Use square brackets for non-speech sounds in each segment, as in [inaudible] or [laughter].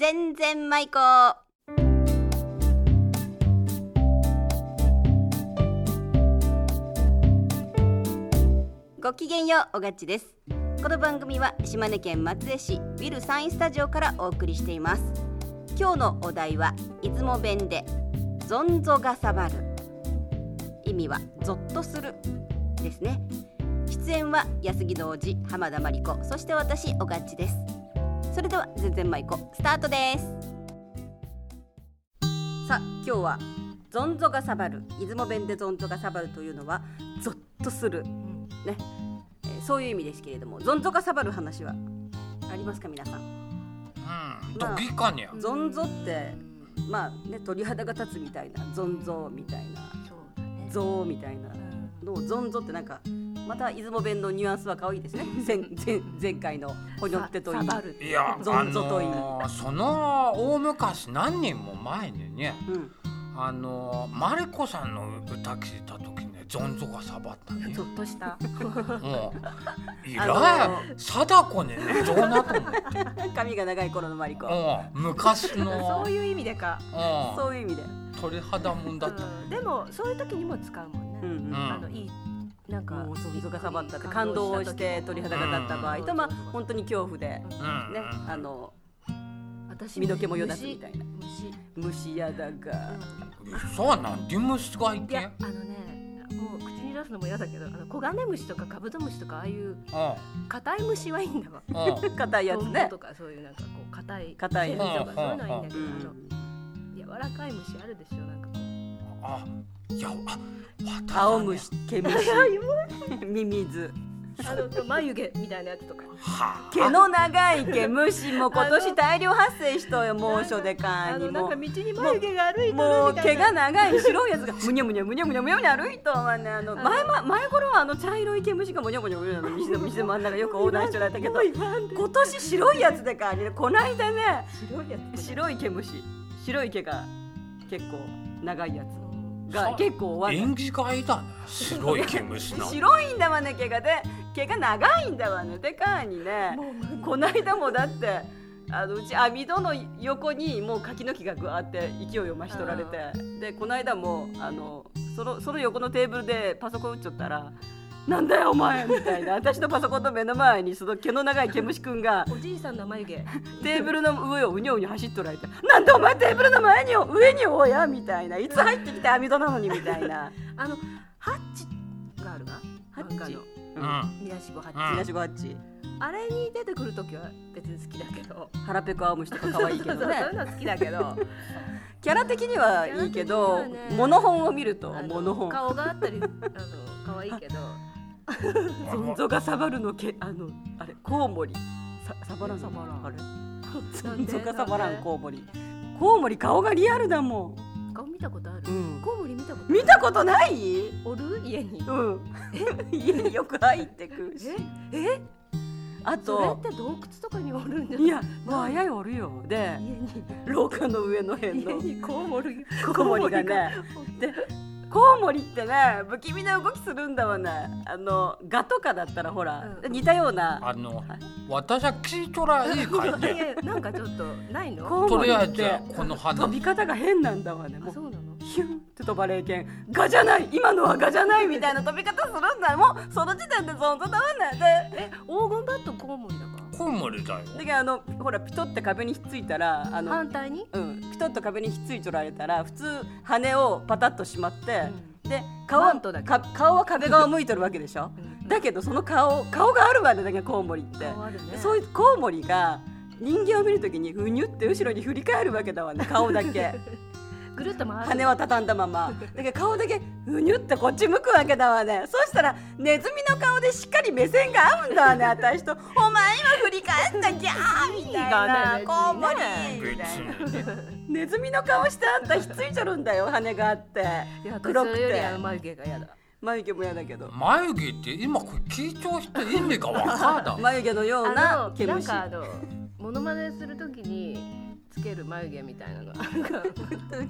全然舞子ごきげんようおがっちです。この番組は島根県松江市ビルサインスタジオからお送りしています。今日のお題は出雲弁でゾンゾがさばる。意味はゾッとする。ですね。出演は安木童子浜田真理子そして私おがっちです。それでは全然舞子スタートです。さあ今日はゾンゾがさばる出雲弁でゾンゾがさばるというのはゾッとする。ね、えーそういう意味ですけれどもゾンゾがさばる話はありますか皆さん？うん、ドキかにゃ。ゾンゾってまあね鳥肌が立つみたいなゾンゾみたいなゾーみたいな。のをゾンゾってなんかまた出雲弁のニュアンスは可愛いですね。[laughs] 前前前回のほにょってといい。いや、ゾンゾといい。あのーその大昔何年も前にね、うん。あのーマリコさんの歌聞いた時ね、ゾンゾがさばったねゾ。ッとした。もう、いあらのい、貞子ね、どうなと思って。[laughs] 髪が長い頃のマリコ。うん、昔 [laughs] そのう、いう意味でか、うん、そういう意味で。鳥肌もんだった。うん。でもそういう時にも使うもんね、うん。うん。あのいいなんかもうゾンゾがさばったって感動して鳥肌が立った場合とまあうん本当に恐怖でうん、ねあの私身の毛もよだつみたいな。虫。虫やだが。そうはなんで虫がいけん？いやあのねもう口に出すのも嫌だけどあのコガネムシとかカブトムシとかああいうう硬い虫はいいんだわ。硬いやつね。とかそういうなんかこう硬い硬いセミとか。そういうのはいいんだけど、うあん。の柔らかい虫あるでしょなんかこう。あ、いや、あ、青虫毛虫。[laughs] ミミズ。あの眉毛みたいなやつとか。はあ。毛の長い毛虫も今年大量発生しとよ猛暑でかに。もなんか道に眉毛が歩いてるみたいな。もう毛が長い白いやつがむにゃむにゃむにゃむにゃむにゃむにゃ歩いとはねあのあの前ま前頃はあの茶色い毛虫がむにゃむにゃむにゃの道の道の真ん中よく横断してられたけど今年白いやつでかにこないだね白いやつ。白い毛虫。白い毛が結構長いやつが結構終わ縁起がいいだね。白い毛虫な。[laughs] 白いんだわね毛がで毛が長いんだわねで。かにねこないだもだってあのうち網戸の横にもう柿の木がぐわーって勢いを増し取られて。でこの間もあのそのその横のテーブルでパソコン打っちゃったら「なんだよお前」みたいな。私のパソコンの目の前にその毛の長い毛虫くんがおじいさんの眉毛。テーブルの上をうにょうにょ走っとられて「なんでお前テーブルの前に上におや」みたいな。いつ入ってきて網戸なのにみたいな。あのハッチがあるがハッチ。のうん。宮志保ハッチ、うん。東ゴハッチあれに出てくる時は別に好きだけど。腹ペコ青虫とか可愛いけど [laughs] そうそういうねの好きだけど。キャラ的にはいいけど、ねモノ本を見るとモノ本。顔があったり [laughs] あの可愛いけど。ゾンゾがサバルのけあのあれコウモリ。さサバランサバランあれゾンゾがサバランコウモリ。コウモリ顔がリアルだも顔見たことある、ん、うん、コウモリ見たこと見たことない？おる？家に。うん。[laughs] 家によく入ってくるし。え？あそれとって洞窟とかにおるんじゃいやもうあやよおるよ。で廊下の上の辺の。家にコウモリコウモリがね。でコウモリってね不気味な動きするんだわね。あのガとかだったらほら、うん。似たような。あの、私は聞 [laughs] いとらいいかいね。なんかちょっとないの？コウモリってこの花。飛び方が変なんだわね。もうあそうなのヒュンって飛ばれけんガじゃない。今のはガじゃない。みたいな飛び方するんだ。もうその時点でゾンゾだわねでえ黄金だとコウモリだかコウモリだよ。だけどあのほらピトって壁にひっついたらあらの、反対に、うん、ピトッと壁にひっついとられたら普通羽をパタッとしまって、で顔はマントだけ。か顔は壁側向いとるわけでしょ？うん。だけどその顔顔があるわねだけどコウモリって、顔あるね。そういうコウモリが人間を見るときにふにゅって後ろに振り返るわけだわね顔だけ [laughs] ぐるっと回る。羽は畳んだまま。だけど顔だけふにゅってこっち向くわけだわね。そしたらネズミの顔でしっかり目線が合うんだわね。私と「お前今振り返ったギャー」みたいな「いいがね。コウモリ」別みたいな。ネズミの顔してあんたひっついちょるんだよ羽があって。いや私黒くて。の眉毛が嫌だ。眉毛も嫌だけど。眉毛って今これ聞いちゃう人意味がわかだ。眉毛のようあなのなん毛虫かあのモノマネするときにつける眉毛みたいなのなんか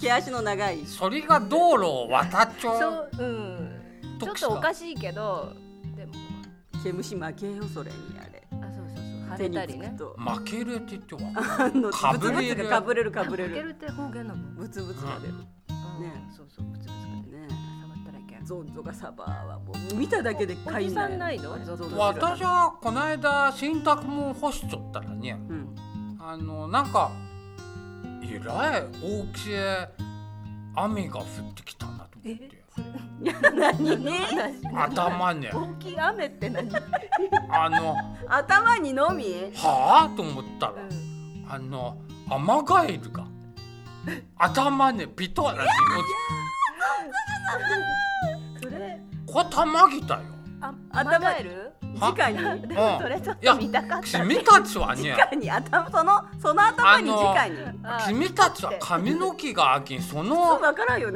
毛足の長いそれが道路を渡っちゃ。[laughs] そうううんちょっとおかしいけどでも。毛虫負けよそれに。あれあそうそうそう。腫れたりね。手につくと負けるって言ってはあのかぶれる。かぶれるかぶれる。かけるって方言なの？ブツブツが出る。うん。ね。そうそうブツブツがね。触ったらいけん。ゾンゾがサバはもう見ただけでお買いじさんないの？私はこの間洗濯物干しちゃったらね。うん。あのなんかえらい大きい雨が降ってきたなと思って。何ね？[laughs] 頭ね。大きい雨って何、あの頭にのみ？はあと思ったらあのアマガエルが頭ねピトッなんてそれこれたまぎたよあ頭頭えるは直にでもそれちょっいやと見たかった君たちはね直に頭そのその頭に直に。あ君たちは髪の毛があきんその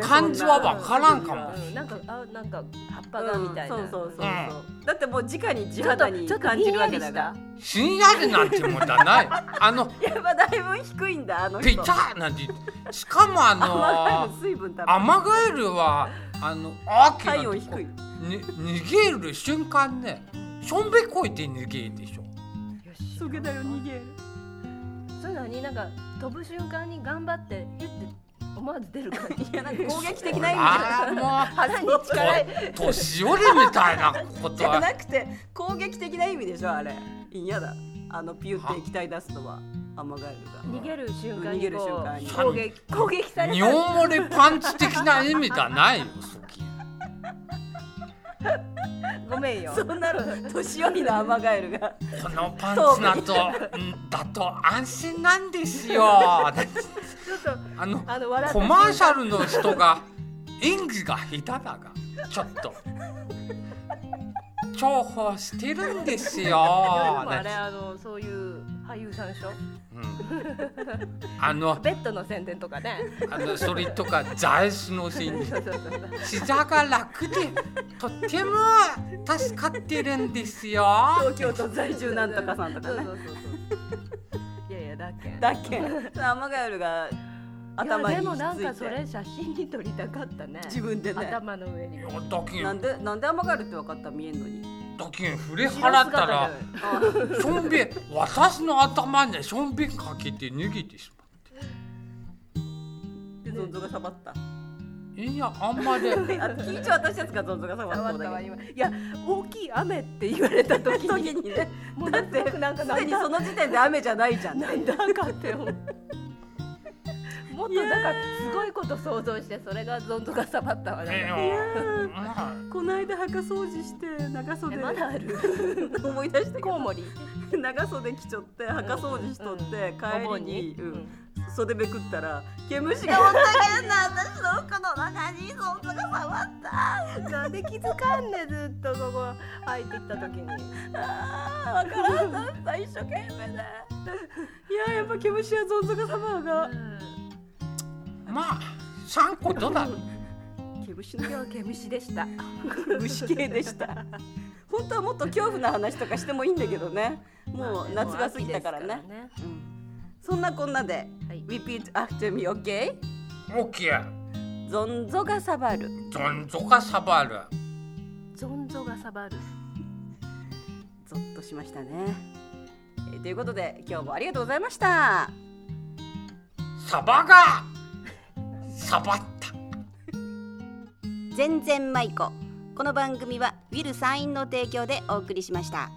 感じはそんなわからんかも。うん、なんかあなんか葉っぱがみたいな、うんそうそうそうそう、うだってもう直に地肌にちょっと感じるわけだかひんやらひんやりなんてもんじゃない。[laughs] あのやっぱだいぶ低いんだあの人。ピタッなんてしかもあ甘のアマガエルはあの大きな体温低いに逃げる瞬間ねしょんべこいて逃げるでしょ。よし。そげだよ逃げるそういうのになんか飛ぶ瞬間に頑張ってヒュッて思わず出る感じいやなんか攻撃的な意味ああもう腹 [laughs] に力年寄りみたいなことじゃはなくて攻撃的な意味でしょあれ。嫌だ。あのピュって液体出すのは。アマガエルが。逃げる瞬間に逃げるこ瞬間に。う攻撃攻撃された。尿漏れパンチ的な意味がないよそきごめんよ。そんなの年寄りのアマガエルが。このパンツだとんだと安心なんですよ。ちょっとあのあのコマーシャルの人が演技が下手だがちょっと。重宝してるんですよ。[laughs] あれあのそういう俳優さんでしょ？うんあのベッドの宣伝とかね。あのそれとか座椅子のシーンそうそうそう。膝が楽でとっても助かってるんですよ。東京都在住なんとかさんとかね。いやいやだっけん。だっけアマガエルが頭にいやでもなんかそれて写真に撮りたかったね。自分でね。頭の上に。なんでなんでアマガエルって分かった？見えんのにだけん振り払ったらしょんべん私の頭にしょんべんかけて脱げてしまでゾンゾがサバった。ういやあんまり。[laughs] あ聞いちゃ私たちがゾンゾがサバ触ったたわ今いや大きい雨って言われた時どに時にね。[laughs] もうだってなんかすなんだでにその時点で雨じゃないじゃん。[laughs] なんだかって思うもっとなんかすごいこと想像してそれがゾンゾがさばったわいねやまあ。この間墓掃除して長袖。えまだある？思い出したけどコウモリ？長袖着ちょって墓掃除しとって帰お盆りに、うん。うん。袖めくったら毛虫が。おったけんな。私の服の中にそんなが触った。なんで気づかんねずっとここ入ってきた時に。あーわからん。なった一生懸命で。いややっぱ毛虫はゾンゾが。様がまあ3個とだ？[laughs] 毛虫の今日は毛虫でした。虫系でした本当はもっと恐怖な話とかしてもいいんだけどね。もう夏が過ぎたからね,、うん、そんなこんなではい。Repeat after me, OK? オッケーゾンゾがサバる。どんぞがサバる。ゾンゾがサバる。ゾッとしましたね、えーということで今日もありがとうございました。サバがサバった全然舞子この番組はウィル・サインの提供でお送りしました。